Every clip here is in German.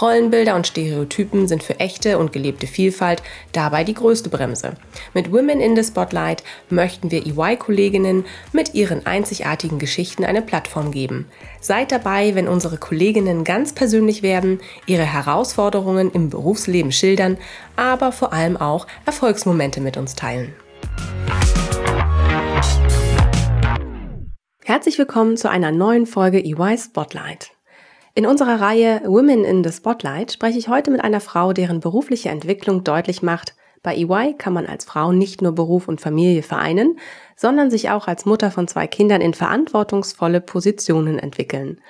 Rollenbilder und Stereotypen sind für echte und gelebte Vielfalt dabei die größte Bremse. Mit Women in the Spotlight möchten wir EY-Kolleginnen mit ihren einzigartigen Geschichten eine Plattform geben. Seid dabei, wenn unsere Kolleginnen ganz persönlich werden, ihre Herausforderungen im Berufsleben schildern, aber vor allem auch Erfolgsmomente mit uns teilen. Herzlich willkommen zu einer neuen Folge EY Spotlight. In unserer Reihe Women in the Spotlight spreche ich heute mit einer Frau, deren berufliche Entwicklung deutlich macht, bei EY kann man als Frau nicht nur Beruf und Familie vereinen, sondern sich auch als Mutter von zwei Kindern in verantwortungsvolle Positionen entwickeln.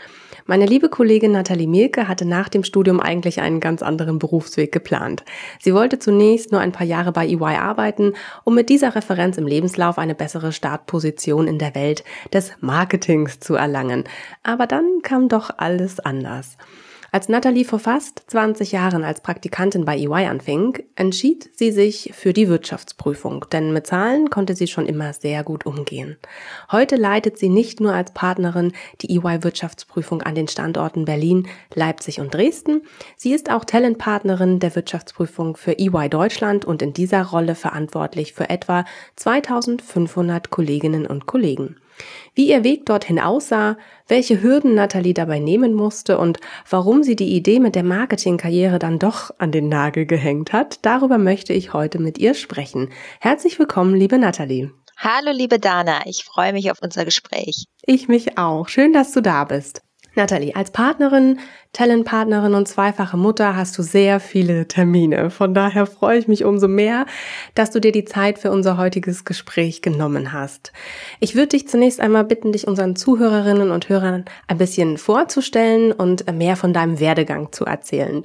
Meine liebe Kollegin Nathalie Mielke hatte nach dem Studium eigentlich einen ganz anderen Berufsweg geplant. Sie wollte zunächst nur ein paar Jahre bei EY arbeiten, um mit dieser Referenz im Lebenslauf eine bessere Startposition in der Welt des Marketings zu erlangen. Aber dann kam doch alles anders. Als Natalie vor fast 20 Jahren als Praktikantin bei EY anfing, entschied sie sich für die Wirtschaftsprüfung, denn mit Zahlen konnte sie schon immer sehr gut umgehen. Heute leitet sie nicht nur als Partnerin die EY Wirtschaftsprüfung an den Standorten Berlin, Leipzig und Dresden, sie ist auch Talentpartnerin der Wirtschaftsprüfung für EY Deutschland und in dieser Rolle verantwortlich für etwa 2500 Kolleginnen und Kollegen. Wie ihr Weg dorthin aussah, welche Hürden Nathalie dabei nehmen musste und warum sie die Idee mit der Marketingkarriere dann doch an den Nagel gehängt hat, darüber möchte ich heute mit ihr sprechen. Herzlich willkommen, liebe Nathalie. Hallo, liebe Dana, ich freue mich auf unser Gespräch. Ich mich auch. Schön, dass du da bist. Nathalie, als Partnerin, Talentpartnerin und zweifache Mutter hast du sehr viele Termine. Von daher freue ich mich umso mehr, dass du dir die Zeit für unser heutiges Gespräch genommen hast. Ich würde dich zunächst einmal bitten, dich unseren Zuhörerinnen und Hörern ein bisschen vorzustellen und mehr von deinem Werdegang zu erzählen.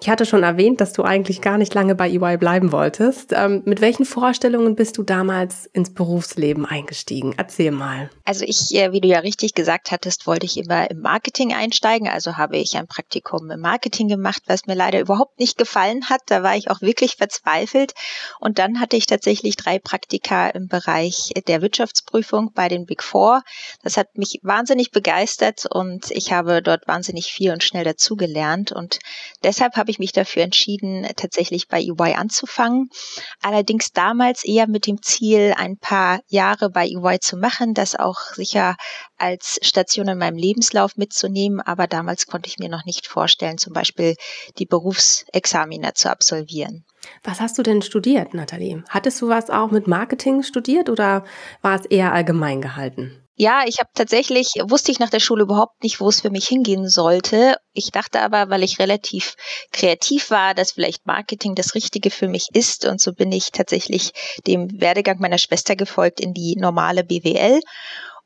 Ich hatte schon erwähnt, dass du eigentlich gar nicht lange bei EY bleiben wolltest. Ähm, mit welchen Vorstellungen bist du damals ins Berufsleben eingestiegen? Erzähl mal. Also ich, äh, wie du ja richtig gesagt hattest, wollte ich immer im Marketing einsteigen. Also habe ich ein Praktikum im Marketing gemacht, was mir leider überhaupt nicht gefallen hat. Da war ich auch wirklich verzweifelt. Und dann hatte ich tatsächlich drei Praktika im Bereich der Wirtschaftsprüfung bei den Big Four. Das hat mich wahnsinnig begeistert und ich habe dort wahnsinnig viel und schnell dazugelernt. Und deshalb habe habe ich mich dafür entschieden, tatsächlich bei EY anzufangen. Allerdings damals eher mit dem Ziel, ein paar Jahre bei EY zu machen, das auch sicher als Station in meinem Lebenslauf mitzunehmen. Aber damals konnte ich mir noch nicht vorstellen, zum Beispiel die Berufsexamina zu absolvieren. Was hast du denn studiert, Nathalie? Hattest du was auch mit Marketing studiert oder war es eher allgemein gehalten? Ja, ich habe tatsächlich, wusste ich nach der Schule überhaupt nicht, wo es für mich hingehen sollte. Ich dachte aber, weil ich relativ kreativ war, dass vielleicht Marketing das Richtige für mich ist. Und so bin ich tatsächlich dem Werdegang meiner Schwester gefolgt in die normale BWL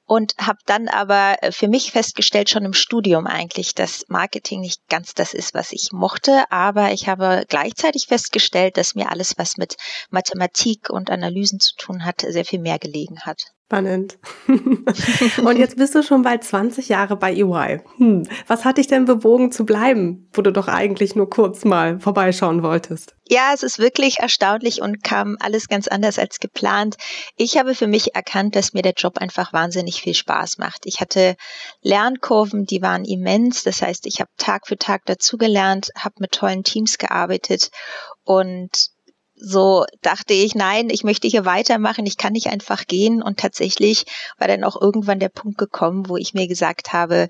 und habe dann aber äh, für mich festgestellt, schon im Studium eigentlich, dass Marketing nicht ganz das ist, was ich mochte, aber ich habe gleichzeitig festgestellt, dass mir alles, was mit Mathematik und Analysen zu tun hat, sehr viel mehr gelegen hat. Spannend. und jetzt bist du schon bald 20 Jahre bei EY. Hm. Was hat dich denn bewogen zu bleiben, wo du doch eigentlich nur kurz mal vorbeischauen wolltest? Ja, es ist wirklich erstaunlich und kam alles ganz anders als geplant. Ich habe für mich erkannt, dass mir der Job einfach wahnsinnig viel Spaß macht. Ich hatte Lernkurven, die waren immens. Das heißt, ich habe Tag für Tag dazugelernt, habe mit tollen Teams gearbeitet und so dachte ich, nein, ich möchte hier weitermachen, ich kann nicht einfach gehen. Und tatsächlich war dann auch irgendwann der Punkt gekommen, wo ich mir gesagt habe,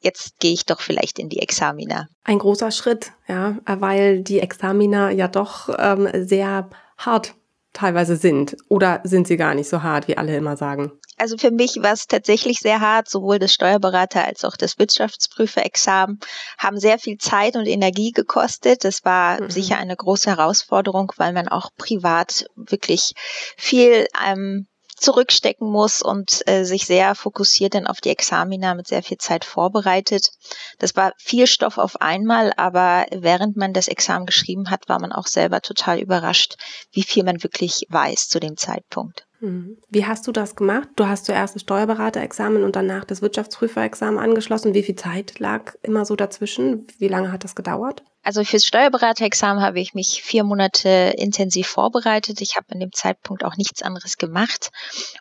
jetzt gehe ich doch vielleicht in die Examina. Ein großer Schritt, ja, weil die Examina ja doch ähm, sehr hart teilweise sind. Oder sind sie gar nicht so hart, wie alle immer sagen? Also für mich war es tatsächlich sehr hart. Sowohl das Steuerberater als auch das Wirtschaftsprüferexamen haben sehr viel Zeit und Energie gekostet. Das war mhm. sicher eine große Herausforderung, weil man auch privat wirklich viel ähm, zurückstecken muss und äh, sich sehr fokussiert dann auf die Examina mit sehr viel Zeit vorbereitet. Das war viel Stoff auf einmal, aber während man das Examen geschrieben hat, war man auch selber total überrascht, wie viel man wirklich weiß zu dem Zeitpunkt. Mhm. Wie hast du das gemacht? Du hast zuerst das Steuerberaterexamen und danach das Wirtschaftsprüferexamen angeschlossen. Wie viel Zeit lag immer so dazwischen? Wie lange hat das gedauert? Also fürs Steuerberaterexamen habe ich mich vier Monate intensiv vorbereitet. Ich habe in dem Zeitpunkt auch nichts anderes gemacht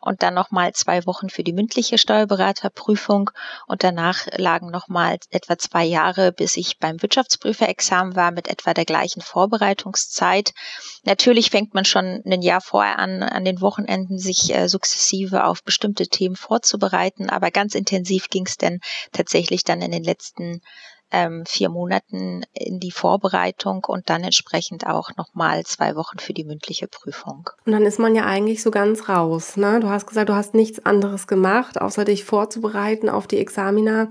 und dann nochmal zwei Wochen für die mündliche Steuerberaterprüfung und danach lagen nochmal etwa zwei Jahre, bis ich beim Wirtschaftsprüferexamen war mit etwa der gleichen Vorbereitungszeit. Natürlich fängt man schon ein Jahr vorher an, an den Wochenenden sich äh, sukzessive auf bestimmte Themen vorzubereiten, aber ganz intensiv ging es dann tatsächlich dann in den letzten ähm, vier Monaten in die Vorbereitung und dann entsprechend auch nochmal zwei Wochen für die mündliche Prüfung. Und dann ist man ja eigentlich so ganz raus. Ne? Du hast gesagt, du hast nichts anderes gemacht, außer dich vorzubereiten auf die Examina.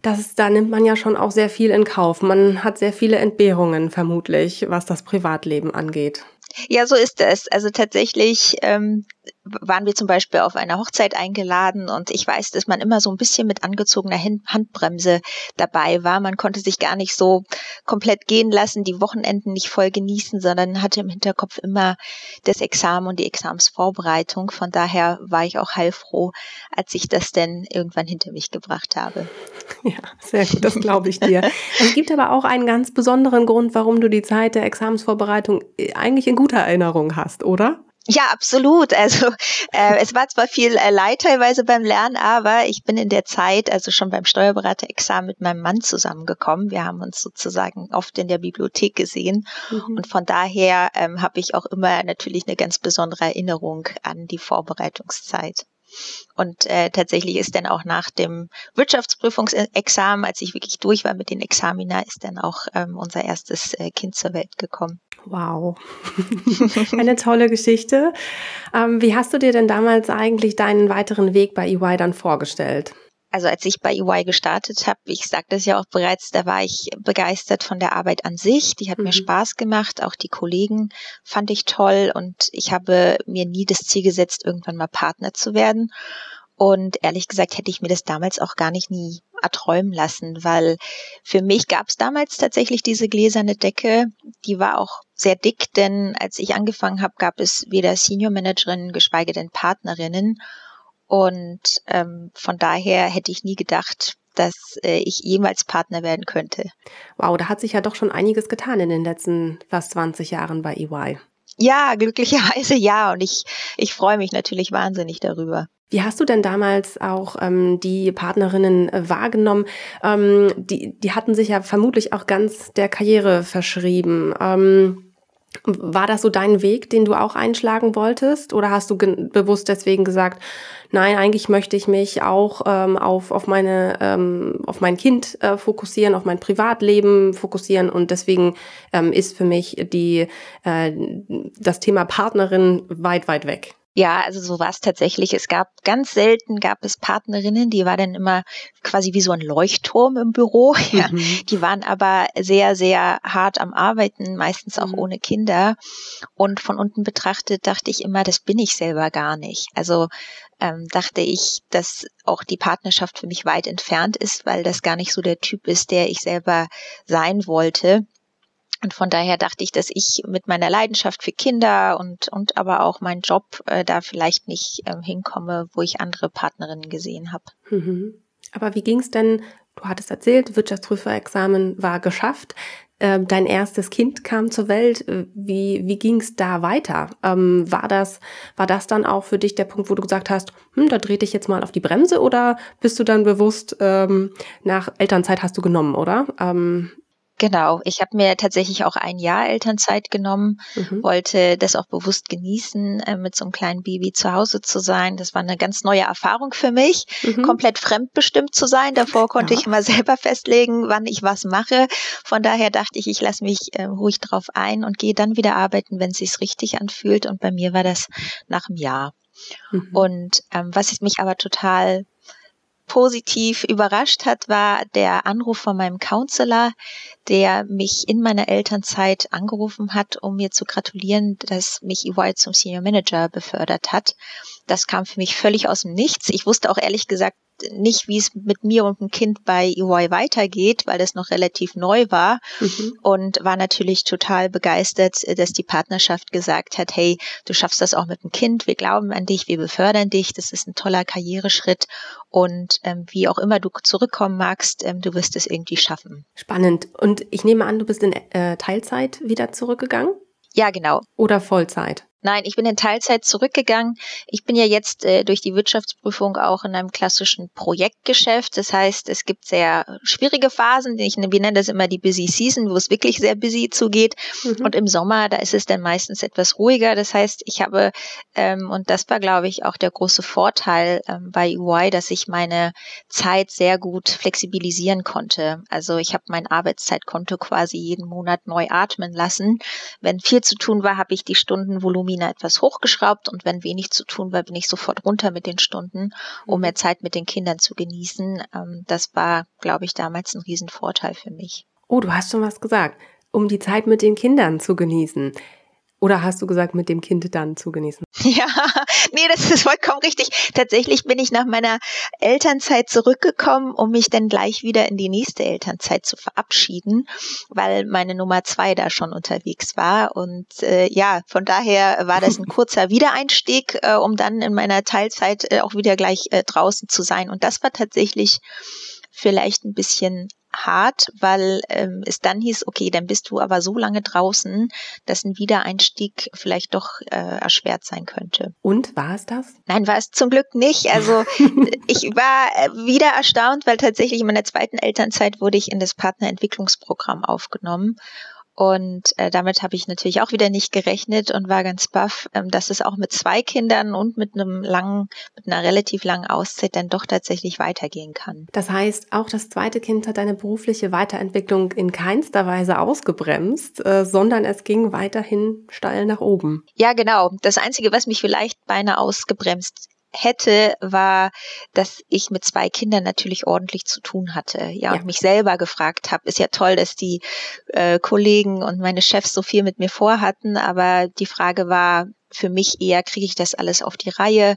Das ist, da nimmt man ja schon auch sehr viel in Kauf. Man hat sehr viele Entbehrungen vermutlich, was das Privatleben angeht. Ja, so ist es. Also tatsächlich ähm, waren wir zum Beispiel auf einer Hochzeit eingeladen und ich weiß, dass man immer so ein bisschen mit angezogener Handbremse dabei war. Man konnte sich gar nicht so komplett gehen lassen, die Wochenenden nicht voll genießen, sondern hatte im Hinterkopf immer das Examen und die Examensvorbereitung. Von daher war ich auch heilfroh, als ich das denn irgendwann hinter mich gebracht habe. Ja, sehr gut, das glaube ich dir. es gibt aber auch einen ganz besonderen Grund, warum du die Zeit der Examensvorbereitung eigentlich in guter Erinnerung hast, oder? Ja, absolut. Also äh, es war zwar viel äh, Leid teilweise beim Lernen, aber ich bin in der Zeit, also schon beim Steuerberaterexamen mit meinem Mann zusammengekommen. Wir haben uns sozusagen oft in der Bibliothek gesehen mhm. und von daher ähm, habe ich auch immer natürlich eine ganz besondere Erinnerung an die Vorbereitungszeit. Und äh, tatsächlich ist dann auch nach dem Wirtschaftsprüfungsexamen, als ich wirklich durch war mit den Examina, ist dann auch ähm, unser erstes äh, Kind zur Welt gekommen. Wow, eine tolle Geschichte. Ähm, wie hast du dir denn damals eigentlich deinen weiteren Weg bei EY dann vorgestellt? also als ich bei EY gestartet habe, ich sagte es ja auch bereits, da war ich begeistert von der Arbeit an sich. Die hat mhm. mir Spaß gemacht, auch die Kollegen fand ich toll und ich habe mir nie das Ziel gesetzt, irgendwann mal Partner zu werden. Und ehrlich gesagt hätte ich mir das damals auch gar nicht nie erträumen lassen, weil für mich gab es damals tatsächlich diese gläserne Decke, die war auch sehr dick, denn als ich angefangen habe, gab es weder Senior Managerinnen, geschweige denn Partnerinnen. Und ähm, von daher hätte ich nie gedacht, dass äh, ich jemals Partner werden könnte. Wow, da hat sich ja doch schon einiges getan in den letzten fast 20 Jahren bei EY. Ja, glücklicherweise ja. Und ich, ich freue mich natürlich wahnsinnig darüber. Wie hast du denn damals auch ähm, die Partnerinnen äh, wahrgenommen? Ähm, die, die hatten sich ja vermutlich auch ganz der Karriere verschrieben. Ähm, war das so dein Weg, den du auch einschlagen wolltest? Oder hast du bewusst deswegen gesagt, nein, eigentlich möchte ich mich auch ähm, auf, auf, meine, ähm, auf mein Kind äh, fokussieren, auf mein Privatleben fokussieren und deswegen ähm, ist für mich die, äh, das Thema Partnerin weit, weit weg? Ja, also so war es tatsächlich. Es gab ganz selten gab es Partnerinnen, die war dann immer quasi wie so ein Leuchtturm im Büro. Ja. Mhm. Die waren aber sehr, sehr hart am Arbeiten, meistens auch mhm. ohne Kinder. Und von unten betrachtet dachte ich immer, das bin ich selber gar nicht. Also ähm, dachte ich, dass auch die Partnerschaft für mich weit entfernt ist, weil das gar nicht so der Typ ist, der ich selber sein wollte. Und von daher dachte ich, dass ich mit meiner Leidenschaft für Kinder und, und aber auch meinen Job äh, da vielleicht nicht äh, hinkomme, wo ich andere Partnerinnen gesehen habe. Mhm. Aber wie ging es denn? Du hattest erzählt, Wirtschaftsprüferexamen war geschafft. Äh, dein erstes Kind kam zur Welt. Äh, wie, wie ging es da weiter? Ähm, war, das, war das dann auch für dich der Punkt, wo du gesagt hast, hm, da dreh dich jetzt mal auf die Bremse oder bist du dann bewusst ähm, nach Elternzeit hast du genommen, oder? Ähm, Genau, ich habe mir tatsächlich auch ein Jahr Elternzeit genommen, mhm. wollte das auch bewusst genießen, äh, mit so einem kleinen Baby zu Hause zu sein. Das war eine ganz neue Erfahrung für mich, mhm. komplett fremdbestimmt zu sein. Davor konnte ja. ich immer selber festlegen, wann ich was mache. Von daher dachte ich, ich lasse mich äh, ruhig drauf ein und gehe dann wieder arbeiten, wenn es sich richtig anfühlt. Und bei mir war das nach einem Jahr. Mhm. Und ähm, was mich aber total positiv überrascht hat, war der Anruf von meinem Counselor, der mich in meiner Elternzeit angerufen hat, um mir zu gratulieren, dass mich EY zum Senior Manager befördert hat. Das kam für mich völlig aus dem Nichts. Ich wusste auch ehrlich gesagt nicht, wie es mit mir und dem Kind bei EY weitergeht, weil das noch relativ neu war mhm. und war natürlich total begeistert, dass die Partnerschaft gesagt hat, hey, du schaffst das auch mit dem Kind, wir glauben an dich, wir befördern dich, das ist ein toller Karriereschritt und ähm, wie auch immer du zurückkommen magst, ähm, du wirst es irgendwie schaffen. Spannend. Und ich nehme an, du bist in äh, Teilzeit wieder zurückgegangen? Ja, genau. Oder Vollzeit? Nein, ich bin in Teilzeit zurückgegangen. Ich bin ja jetzt äh, durch die Wirtschaftsprüfung auch in einem klassischen Projektgeschäft. Das heißt, es gibt sehr schwierige Phasen. Ich, wir nennen das immer die Busy Season, wo es wirklich sehr busy zugeht. Mhm. Und im Sommer, da ist es dann meistens etwas ruhiger. Das heißt, ich habe, ähm, und das war, glaube ich, auch der große Vorteil ähm, bei UI, dass ich meine Zeit sehr gut flexibilisieren konnte. Also ich habe mein Arbeitszeitkonto quasi jeden Monat neu atmen lassen. Wenn viel zu tun war, habe ich die Stundenvolumen Volumina etwas hochgeschraubt und wenn wenig zu tun war, bin ich sofort runter mit den Stunden, um mhm. mehr Zeit mit den Kindern zu genießen. Ähm, das war, glaube ich, damals ein Riesenvorteil für mich. Oh, du hast schon was gesagt. Um die Zeit mit den Kindern zu genießen. Oder hast du gesagt, mit dem Kind dann zu genießen? Ja, nee, das ist vollkommen richtig. Tatsächlich bin ich nach meiner Elternzeit zurückgekommen, um mich dann gleich wieder in die nächste Elternzeit zu verabschieden, weil meine Nummer zwei da schon unterwegs war. Und äh, ja, von daher war das ein kurzer Wiedereinstieg, äh, um dann in meiner Teilzeit äh, auch wieder gleich äh, draußen zu sein. Und das war tatsächlich vielleicht ein bisschen hart, weil ähm, es dann hieß, okay, dann bist du aber so lange draußen, dass ein Wiedereinstieg vielleicht doch äh, erschwert sein könnte. Und war es das? Nein, war es zum Glück nicht. Also ich war äh, wieder erstaunt, weil tatsächlich in meiner zweiten Elternzeit wurde ich in das Partnerentwicklungsprogramm aufgenommen. Und äh, damit habe ich natürlich auch wieder nicht gerechnet und war ganz baff, ähm, dass es auch mit zwei Kindern und mit einem langen, mit einer relativ langen Auszeit dann doch tatsächlich weitergehen kann. Das heißt, auch das zweite Kind hat deine berufliche Weiterentwicklung in keinster Weise ausgebremst, äh, sondern es ging weiterhin steil nach oben. Ja, genau. Das Einzige, was mich vielleicht beinahe ausgebremst hätte, war, dass ich mit zwei Kindern natürlich ordentlich zu tun hatte. Ja, ja. und mich selber gefragt habe, ist ja toll, dass die äh, Kollegen und meine Chefs so viel mit mir vorhatten, aber die Frage war, für mich eher, kriege ich das alles auf die Reihe?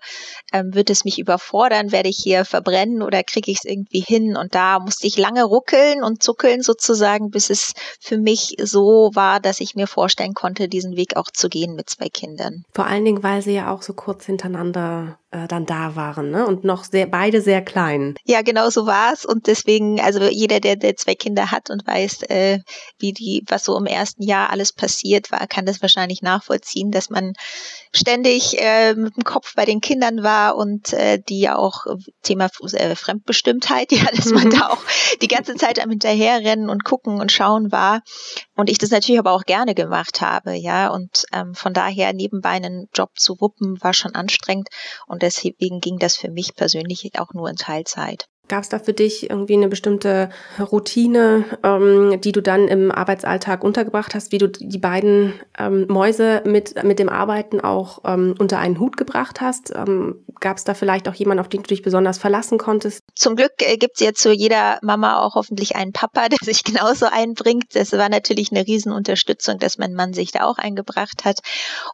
Ähm, wird es mich überfordern? Werde ich hier verbrennen oder kriege ich es irgendwie hin? Und da musste ich lange ruckeln und zuckeln sozusagen, bis es für mich so war, dass ich mir vorstellen konnte, diesen Weg auch zu gehen mit zwei Kindern. Vor allen Dingen, weil sie ja auch so kurz hintereinander äh, dann da waren ne? und noch sehr, beide sehr klein. Ja, genau so war es. Und deswegen, also jeder, der, der zwei Kinder hat und weiß, äh, wie die, was so im ersten Jahr alles passiert war, kann das wahrscheinlich nachvollziehen, dass man ständig äh, mit dem Kopf bei den Kindern war und äh, die ja auch Thema äh, Fremdbestimmtheit, ja, dass man mhm. da auch die ganze Zeit am hinterherrennen und gucken und schauen war. Und ich das natürlich aber auch gerne gemacht habe, ja. Und ähm, von daher nebenbei einen Job zu wuppen, war schon anstrengend. Und deswegen ging das für mich persönlich auch nur in Teilzeit. Gab es da für dich irgendwie eine bestimmte Routine, ähm, die du dann im Arbeitsalltag untergebracht hast, wie du die beiden ähm, Mäuse mit, mit dem Arbeiten auch ähm, unter einen Hut gebracht hast? Ähm, Gab es da vielleicht auch jemanden, auf den du dich besonders verlassen konntest? Zum Glück äh, gibt es ja zu jeder Mama auch hoffentlich einen Papa, der sich genauso einbringt. Das war natürlich eine Riesenunterstützung, dass mein Mann sich da auch eingebracht hat.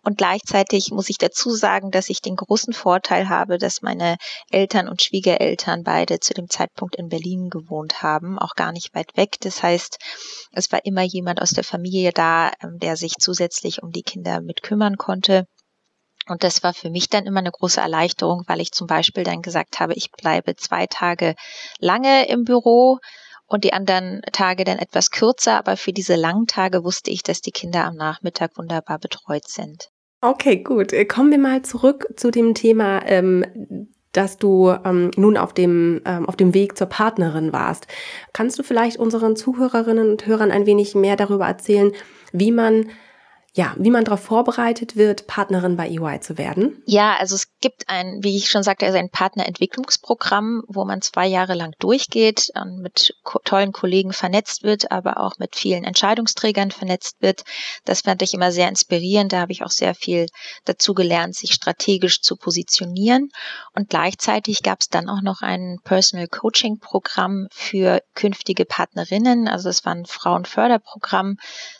Und gleichzeitig muss ich dazu sagen, dass ich den großen Vorteil habe, dass meine Eltern und Schwiegereltern beide zu dem Zeitpunkt in Berlin gewohnt haben, auch gar nicht weit weg. Das heißt, es war immer jemand aus der Familie da, ähm, der sich zusätzlich um die Kinder mit kümmern konnte. Und das war für mich dann immer eine große Erleichterung, weil ich zum Beispiel dann gesagt habe, ich bleibe zwei Tage lange im Büro und die anderen Tage dann etwas kürzer. Aber für diese langen Tage wusste ich, dass die Kinder am Nachmittag wunderbar betreut sind. Okay, gut. Kommen wir mal zurück zu dem Thema ähm, dass du ähm, nun auf dem, ähm, auf dem Weg zur Partnerin warst. Kannst du vielleicht unseren Zuhörerinnen und Hörern ein wenig mehr darüber erzählen, wie man ja, wie man darauf vorbereitet wird, Partnerin bei EY zu werden? Ja, also es gibt ein, wie ich schon sagte, also ein Partnerentwicklungsprogramm, wo man zwei Jahre lang durchgeht und mit tollen Kollegen vernetzt wird, aber auch mit vielen Entscheidungsträgern vernetzt wird. Das fand ich immer sehr inspirierend. Da habe ich auch sehr viel dazu gelernt, sich strategisch zu positionieren. Und gleichzeitig gab es dann auch noch ein Personal Coaching Programm für künftige Partnerinnen. Also es war ein Frauenförderprogramm,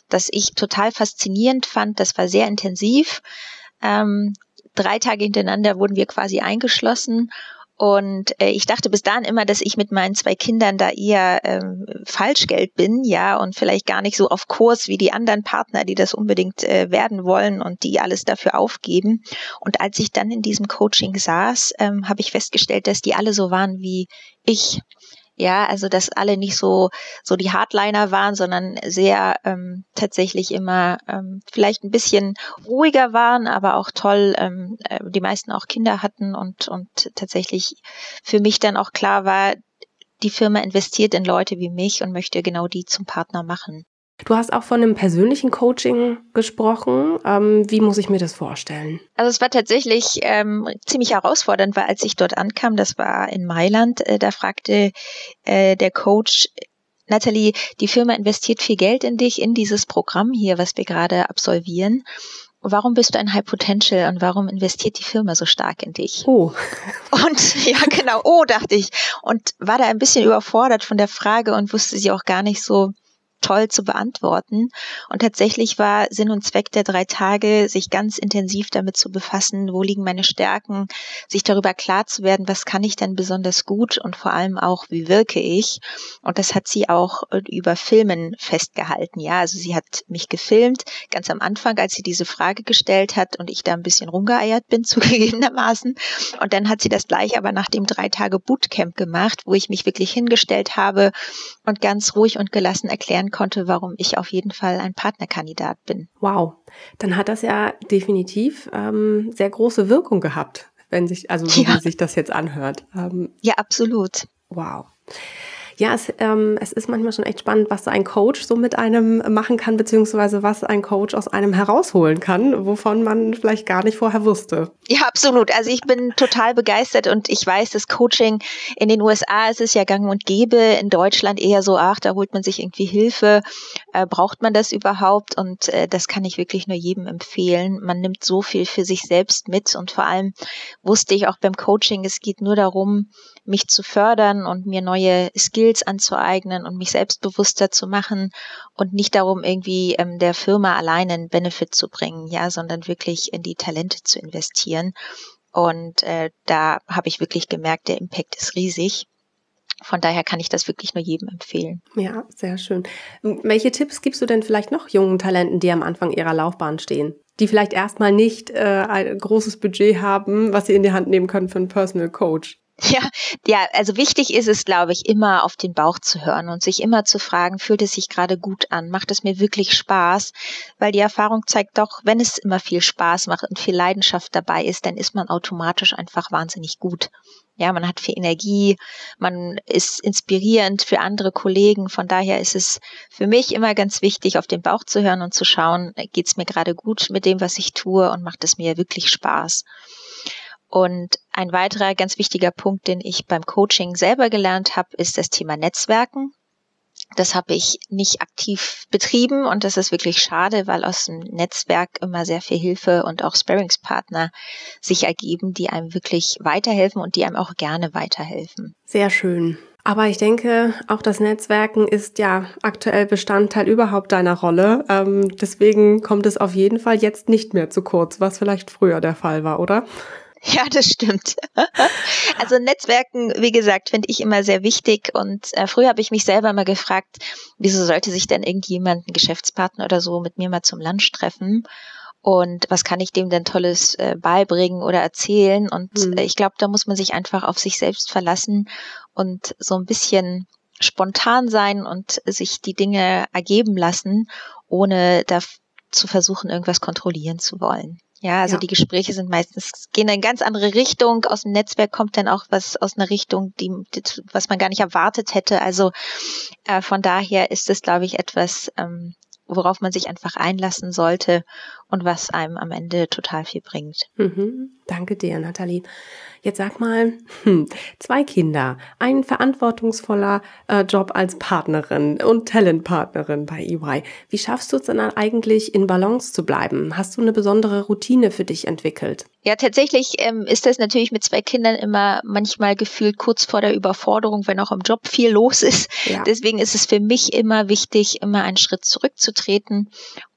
das ich total faszinierend fand. Das war sehr intensiv. Ähm, drei Tage hintereinander wurden wir quasi eingeschlossen. Und äh, ich dachte bis dahin immer, dass ich mit meinen zwei Kindern da eher ähm, Falschgeld bin, ja, und vielleicht gar nicht so auf Kurs wie die anderen Partner, die das unbedingt äh, werden wollen und die alles dafür aufgeben. Und als ich dann in diesem Coaching saß, ähm, habe ich festgestellt, dass die alle so waren wie ich. Ja, also dass alle nicht so so die Hardliner waren, sondern sehr ähm, tatsächlich immer ähm, vielleicht ein bisschen ruhiger waren, aber auch toll. Ähm, äh, die meisten auch Kinder hatten und und tatsächlich für mich dann auch klar war, die Firma investiert in Leute wie mich und möchte genau die zum Partner machen. Du hast auch von einem persönlichen Coaching gesprochen. Ähm, wie muss ich mir das vorstellen? Also es war tatsächlich ähm, ziemlich herausfordernd, weil als ich dort ankam, das war in Mailand, äh, da fragte äh, der Coach, Natalie, die Firma investiert viel Geld in dich, in dieses Programm hier, was wir gerade absolvieren. Warum bist du ein High Potential und warum investiert die Firma so stark in dich? Oh. Und ja, genau, oh, dachte ich. Und war da ein bisschen überfordert von der Frage und wusste sie auch gar nicht so, toll zu beantworten. Und tatsächlich war Sinn und Zweck der drei Tage, sich ganz intensiv damit zu befassen, wo liegen meine Stärken, sich darüber klar zu werden, was kann ich denn besonders gut und vor allem auch, wie wirke ich. Und das hat sie auch äh, über Filmen festgehalten. Ja, also sie hat mich gefilmt, ganz am Anfang, als sie diese Frage gestellt hat und ich da ein bisschen rumgeeiert bin, zugegebenermaßen. Und dann hat sie das gleich aber nach dem drei Tage Bootcamp gemacht, wo ich mich wirklich hingestellt habe und ganz ruhig und gelassen erklären konnte, warum ich auf jeden Fall ein Partnerkandidat bin. Wow, dann hat das ja definitiv ähm, sehr große Wirkung gehabt, wenn sich, also wie ja. sich das jetzt anhört. Ähm, ja, absolut. Wow. Ja, es, ähm, es ist manchmal schon echt spannend, was ein Coach so mit einem machen kann, beziehungsweise was ein Coach aus einem herausholen kann, wovon man vielleicht gar nicht vorher wusste. Ja, absolut. Also ich bin total begeistert und ich weiß, das Coaching in den USA ist es ja gang und gäbe, in Deutschland eher so, ach, da holt man sich irgendwie Hilfe. Äh, braucht man das überhaupt? Und äh, das kann ich wirklich nur jedem empfehlen. Man nimmt so viel für sich selbst mit und vor allem wusste ich auch beim Coaching, es geht nur darum, mich zu fördern und mir neue Skills anzueignen und mich selbstbewusster zu machen und nicht darum, irgendwie ähm, der Firma alleine einen Benefit zu bringen, ja, sondern wirklich in die Talente zu investieren. Und äh, da habe ich wirklich gemerkt, der Impact ist riesig. Von daher kann ich das wirklich nur jedem empfehlen. Ja, sehr schön. Welche Tipps gibst du denn vielleicht noch jungen Talenten, die am Anfang ihrer Laufbahn stehen? Die vielleicht erstmal nicht äh, ein großes Budget haben, was sie in die Hand nehmen können für einen Personal Coach? Ja, ja, also wichtig ist es, glaube ich, immer auf den Bauch zu hören und sich immer zu fragen, fühlt es sich gerade gut an? Macht es mir wirklich Spaß? Weil die Erfahrung zeigt doch, wenn es immer viel Spaß macht und viel Leidenschaft dabei ist, dann ist man automatisch einfach wahnsinnig gut. Ja, man hat viel Energie, man ist inspirierend für andere Kollegen. Von daher ist es für mich immer ganz wichtig, auf den Bauch zu hören und zu schauen, geht es mir gerade gut mit dem, was ich tue und macht es mir wirklich Spaß? Und ein weiterer ganz wichtiger Punkt, den ich beim Coaching selber gelernt habe, ist das Thema Netzwerken. Das habe ich nicht aktiv betrieben und das ist wirklich schade, weil aus dem Netzwerk immer sehr viel Hilfe und auch Sparringspartner sich ergeben, die einem wirklich weiterhelfen und die einem auch gerne weiterhelfen. Sehr schön. Aber ich denke, auch das Netzwerken ist ja aktuell Bestandteil überhaupt deiner Rolle. Ähm, deswegen kommt es auf jeden Fall jetzt nicht mehr zu kurz, was vielleicht früher der Fall war, oder? Ja, das stimmt. Also Netzwerken, wie gesagt, finde ich immer sehr wichtig. Und äh, früher habe ich mich selber mal gefragt, wieso sollte sich denn irgendjemand, ein Geschäftspartner oder so, mit mir mal zum Lunch treffen? Und was kann ich dem denn Tolles äh, beibringen oder erzählen? Und mhm. äh, ich glaube, da muss man sich einfach auf sich selbst verlassen und so ein bisschen spontan sein und sich die Dinge ergeben lassen, ohne da zu versuchen, irgendwas kontrollieren zu wollen. Ja, also ja. die Gespräche sind meistens, gehen in eine ganz andere Richtung. Aus dem Netzwerk kommt dann auch was aus einer Richtung, die, was man gar nicht erwartet hätte. Also äh, von daher ist es, glaube ich, etwas, ähm, worauf man sich einfach einlassen sollte und was einem am Ende total viel bringt. Mhm. Danke dir, Nathalie. Jetzt sag mal, hm, zwei Kinder, ein verantwortungsvoller äh, Job als Partnerin und Talentpartnerin bei EY. Wie schaffst du es dann eigentlich in Balance zu bleiben? Hast du eine besondere Routine für dich entwickelt? Ja, tatsächlich ähm, ist das natürlich mit zwei Kindern immer manchmal gefühlt kurz vor der Überforderung, wenn auch im Job viel los ist. Ja. Deswegen ist es für mich immer wichtig, immer einen Schritt zurückzutreten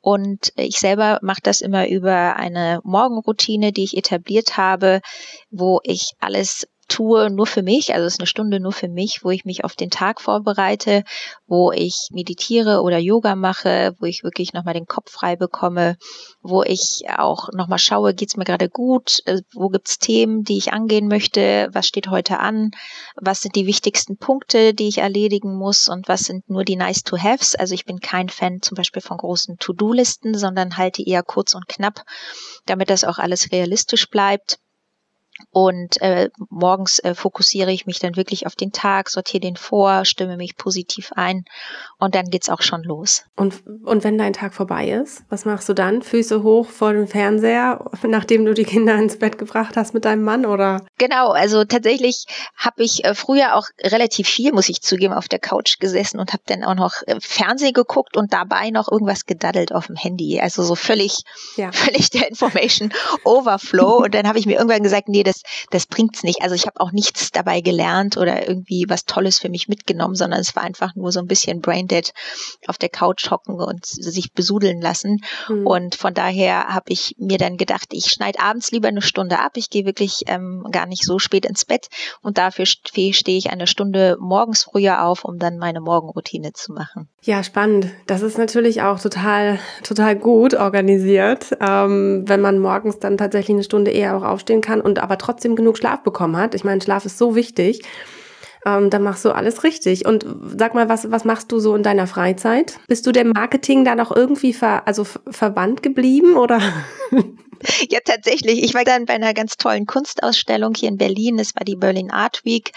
und ich selber mache das immer über eine Morgenroutine, die ich etabliert habe, wo ich alles tue nur für mich, also es ist eine Stunde nur für mich, wo ich mich auf den Tag vorbereite, wo ich meditiere oder Yoga mache, wo ich wirklich nochmal den Kopf frei bekomme, wo ich auch nochmal schaue, geht's mir gerade gut, äh, wo gibt's Themen, die ich angehen möchte, was steht heute an, was sind die wichtigsten Punkte, die ich erledigen muss und was sind nur die nice to haves. Also ich bin kein Fan zum Beispiel von großen To-Do-Listen, sondern halte eher kurz und knapp, damit das auch alles realistisch bleibt. Und äh, morgens äh, fokussiere ich mich dann wirklich auf den Tag, sortiere den vor, stimme mich positiv ein und dann geht's auch schon los. Und, und wenn dein Tag vorbei ist, was machst du dann? Füße hoch vor dem Fernseher, nachdem du die Kinder ins Bett gebracht hast mit deinem Mann oder? Genau, also tatsächlich habe ich äh, früher auch relativ viel, muss ich zugeben, auf der Couch gesessen und habe dann auch noch äh, Fernsehen geguckt und dabei noch irgendwas gedaddelt auf dem Handy. Also so völlig, ja. völlig der Information Overflow. und dann habe ich mir irgendwann gesagt, nee, das, das bringt's nicht. Also ich habe auch nichts dabei gelernt oder irgendwie was Tolles für mich mitgenommen, sondern es war einfach nur so ein bisschen braindead auf der Couch hocken und sich besudeln lassen. Mhm. Und von daher habe ich mir dann gedacht, ich schneide abends lieber eine Stunde ab. Ich gehe wirklich ähm, gar nicht so spät ins Bett und dafür stehe ich eine Stunde morgens früher auf, um dann meine Morgenroutine zu machen. Ja, spannend. Das ist natürlich auch total, total gut organisiert, ähm, wenn man morgens dann tatsächlich eine Stunde eher auch aufstehen kann und aber trotzdem genug Schlaf bekommen hat. Ich meine, Schlaf ist so wichtig. Ähm, dann machst du alles richtig. Und sag mal, was, was machst du so in deiner Freizeit? Bist du dem Marketing da noch irgendwie ver, also verwandt geblieben oder? Ja, tatsächlich. Ich war dann bei einer ganz tollen Kunstausstellung hier in Berlin. Es war die Berlin Art Week.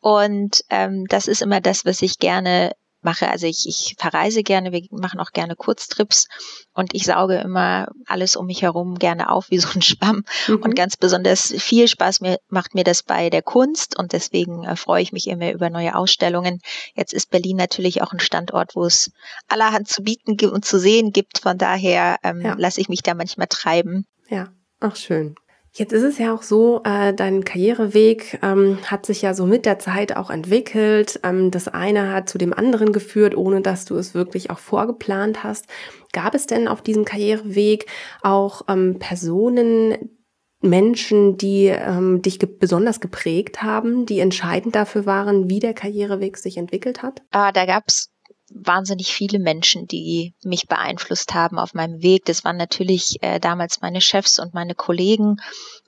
Und ähm, das ist immer das, was ich gerne mache. Also ich, ich verreise gerne, wir machen auch gerne Kurztrips und ich sauge immer alles um mich herum gerne auf wie so ein Schwamm. Mhm. Und ganz besonders viel Spaß mir, macht mir das bei der Kunst und deswegen äh, freue ich mich immer über neue Ausstellungen. Jetzt ist Berlin natürlich auch ein Standort, wo es allerhand zu bieten und zu sehen gibt. Von daher ähm, ja. lasse ich mich da manchmal treiben. Ja, ach schön. Jetzt ist es ja auch so, äh, dein Karriereweg ähm, hat sich ja so mit der Zeit auch entwickelt. Ähm, das eine hat zu dem anderen geführt, ohne dass du es wirklich auch vorgeplant hast. Gab es denn auf diesem Karriereweg auch ähm, Personen, Menschen, die ähm, dich ge besonders geprägt haben, die entscheidend dafür waren, wie der Karriereweg sich entwickelt hat? Ah, da gab's wahnsinnig viele Menschen, die mich beeinflusst haben auf meinem Weg. Das waren natürlich äh, damals meine Chefs und meine Kollegen.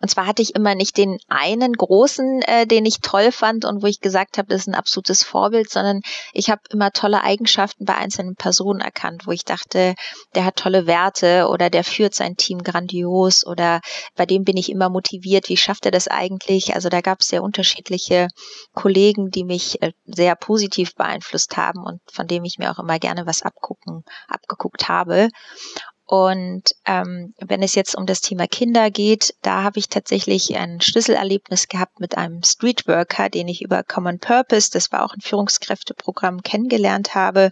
Und zwar hatte ich immer nicht den einen großen, äh, den ich toll fand und wo ich gesagt habe, das ist ein absolutes Vorbild, sondern ich habe immer tolle Eigenschaften bei einzelnen Personen erkannt, wo ich dachte, der hat tolle Werte oder der führt sein Team grandios oder bei dem bin ich immer motiviert. Wie schafft er das eigentlich? Also da gab es sehr unterschiedliche Kollegen, die mich äh, sehr positiv beeinflusst haben und von dem ich ich mir auch immer gerne was abgucken, abgeguckt habe. Und ähm, wenn es jetzt um das Thema Kinder geht, da habe ich tatsächlich ein Schlüsselerlebnis gehabt mit einem Streetworker, den ich über Common Purpose, das war auch ein Führungskräfteprogramm, kennengelernt habe.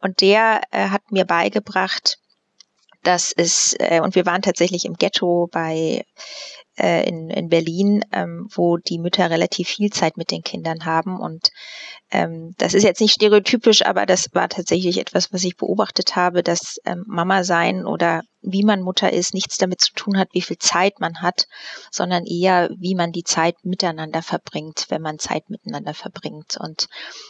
Und der äh, hat mir beigebracht, dass es, äh, und wir waren tatsächlich im Ghetto bei äh, in, in Berlin, ähm, wo die Mütter relativ viel Zeit mit den Kindern haben. Und ähm, das ist jetzt nicht stereotypisch, aber das war tatsächlich etwas, was ich beobachtet habe, dass ähm, Mama sein oder wie man Mutter ist, nichts damit zu tun hat, wie viel Zeit man hat, sondern eher, wie man die Zeit miteinander verbringt, wenn man Zeit miteinander verbringt. Und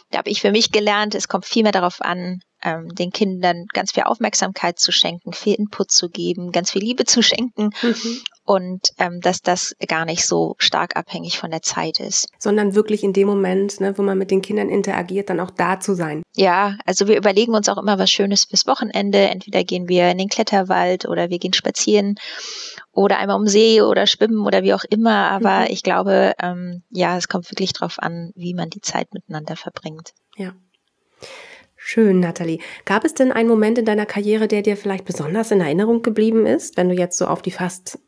da habe ich für mich gelernt, es kommt viel mehr darauf an, ähm, den Kindern ganz viel Aufmerksamkeit zu schenken, viel Input zu geben, ganz viel Liebe zu schenken mhm. und ähm, dass das gar nicht so stark abhängig von der Zeit ist. Sondern wirklich in dem Moment, ne, wo man mit den Kindern interagiert, dann auch da zu sein. Ja, also wir überlegen uns auch immer was Schönes fürs Wochenende. Entweder gehen wir in den Kletterwald oder wir gehen spazieren oder einmal um See oder schwimmen oder wie auch immer. Aber mhm. ich glaube, ähm, ja, es kommt wirklich drauf an, wie man die Zeit miteinander verbringt. Ja. Schön, Nathalie. Gab es denn einen Moment in deiner Karriere, der dir vielleicht besonders in Erinnerung geblieben ist, wenn du jetzt so auf die fast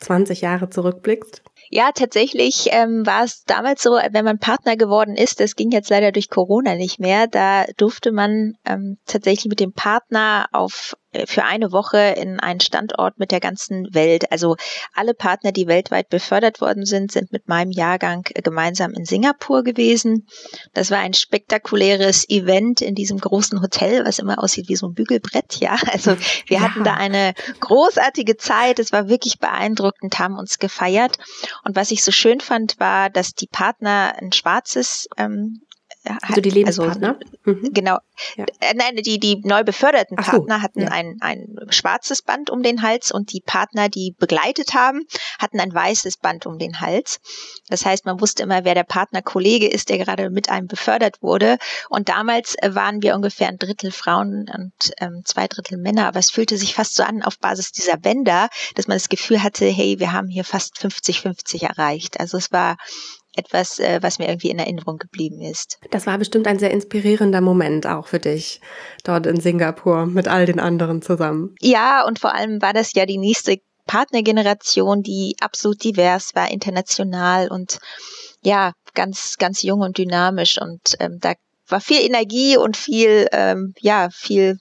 20 Jahre zurückblickst? Ja, tatsächlich ähm, war es damals so, wenn man Partner geworden ist, das ging jetzt leider durch Corona nicht mehr, da durfte man ähm, tatsächlich mit dem Partner auf äh, für eine Woche in einen Standort mit der ganzen Welt. Also alle Partner, die weltweit befördert worden sind, sind mit meinem Jahrgang äh, gemeinsam in Singapur gewesen. Das war ein spektakuläres Event in diesem großen Hotel, was immer aussieht wie so ein Bügelbrett. Ja, also wir ja. hatten da eine großartige Zeit. Es war wirklich beeindruckend, haben uns gefeiert. Und was ich so schön fand, war, dass die Partner ein schwarzes ähm, also die Lebenspartner? Also, mhm. Genau. Ja. Äh, nein, die, die neu beförderten so, Partner hatten ja. ein, ein schwarzes Band um den Hals und die Partner, die begleitet haben, hatten ein weißes Band um den Hals. Das heißt, man wusste immer, wer der Partnerkollege ist, der gerade mit einem befördert wurde. Und damals äh, waren wir ungefähr ein Drittel Frauen und ähm, zwei Drittel Männer. Aber es fühlte sich fast so an auf Basis dieser Bänder, dass man das Gefühl hatte, hey, wir haben hier fast 50-50 erreicht. Also es war etwas, äh, was mir irgendwie in Erinnerung geblieben ist. Das war bestimmt ein sehr inspirierender Moment auch für dich dort in Singapur mit all den anderen zusammen. Ja, und vor allem war das ja die nächste Partnergeneration, die absolut divers war, international und ja, ganz, ganz jung und dynamisch. Und ähm, da war viel Energie und viel, ähm, ja, viel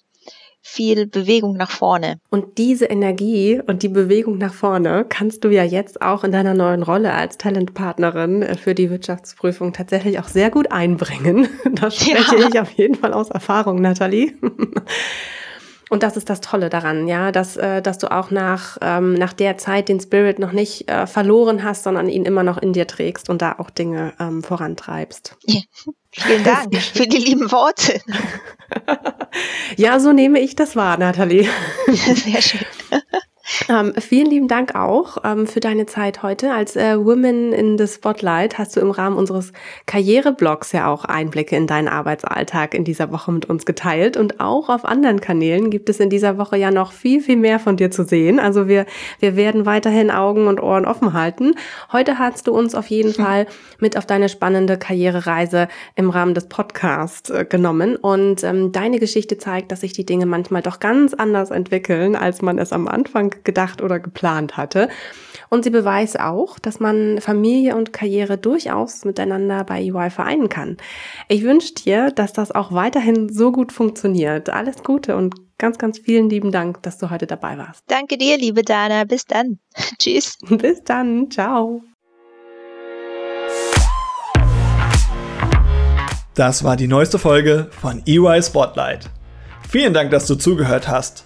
viel Bewegung nach vorne. Und diese Energie und die Bewegung nach vorne kannst du ja jetzt auch in deiner neuen Rolle als Talentpartnerin für die Wirtschaftsprüfung tatsächlich auch sehr gut einbringen. Das spreche ja. ich auf jeden Fall aus Erfahrung, Nathalie. Und das ist das Tolle daran, ja, dass, äh, dass du auch nach, ähm, nach der Zeit den Spirit noch nicht äh, verloren hast, sondern ihn immer noch in dir trägst und da auch Dinge ähm, vorantreibst. Ja. Vielen Dank für die lieben Worte. ja, so nehme ich das wahr, Nathalie. Sehr schön. Ähm, vielen lieben Dank auch ähm, für deine Zeit heute. Als äh, Women in the Spotlight hast du im Rahmen unseres Karriereblogs ja auch Einblicke in deinen Arbeitsalltag in dieser Woche mit uns geteilt. Und auch auf anderen Kanälen gibt es in dieser Woche ja noch viel, viel mehr von dir zu sehen. Also wir, wir werden weiterhin Augen und Ohren offen halten. Heute hast du uns auf jeden. Fall mit auf deine spannende Karrierereise im Rahmen des Podcasts äh, genommen. Und ähm, deine Geschichte zeigt, dass sich die Dinge manchmal doch ganz anders entwickeln, als man es am Anfang gedacht oder geplant hatte. Und sie beweist auch, dass man Familie und Karriere durchaus miteinander bei EY vereinen kann. Ich wünsche dir, dass das auch weiterhin so gut funktioniert. Alles Gute und ganz, ganz vielen lieben Dank, dass du heute dabei warst. Danke dir, liebe Dana. Bis dann. Tschüss. Bis dann. Ciao. Das war die neueste Folge von EY Spotlight. Vielen Dank, dass du zugehört hast.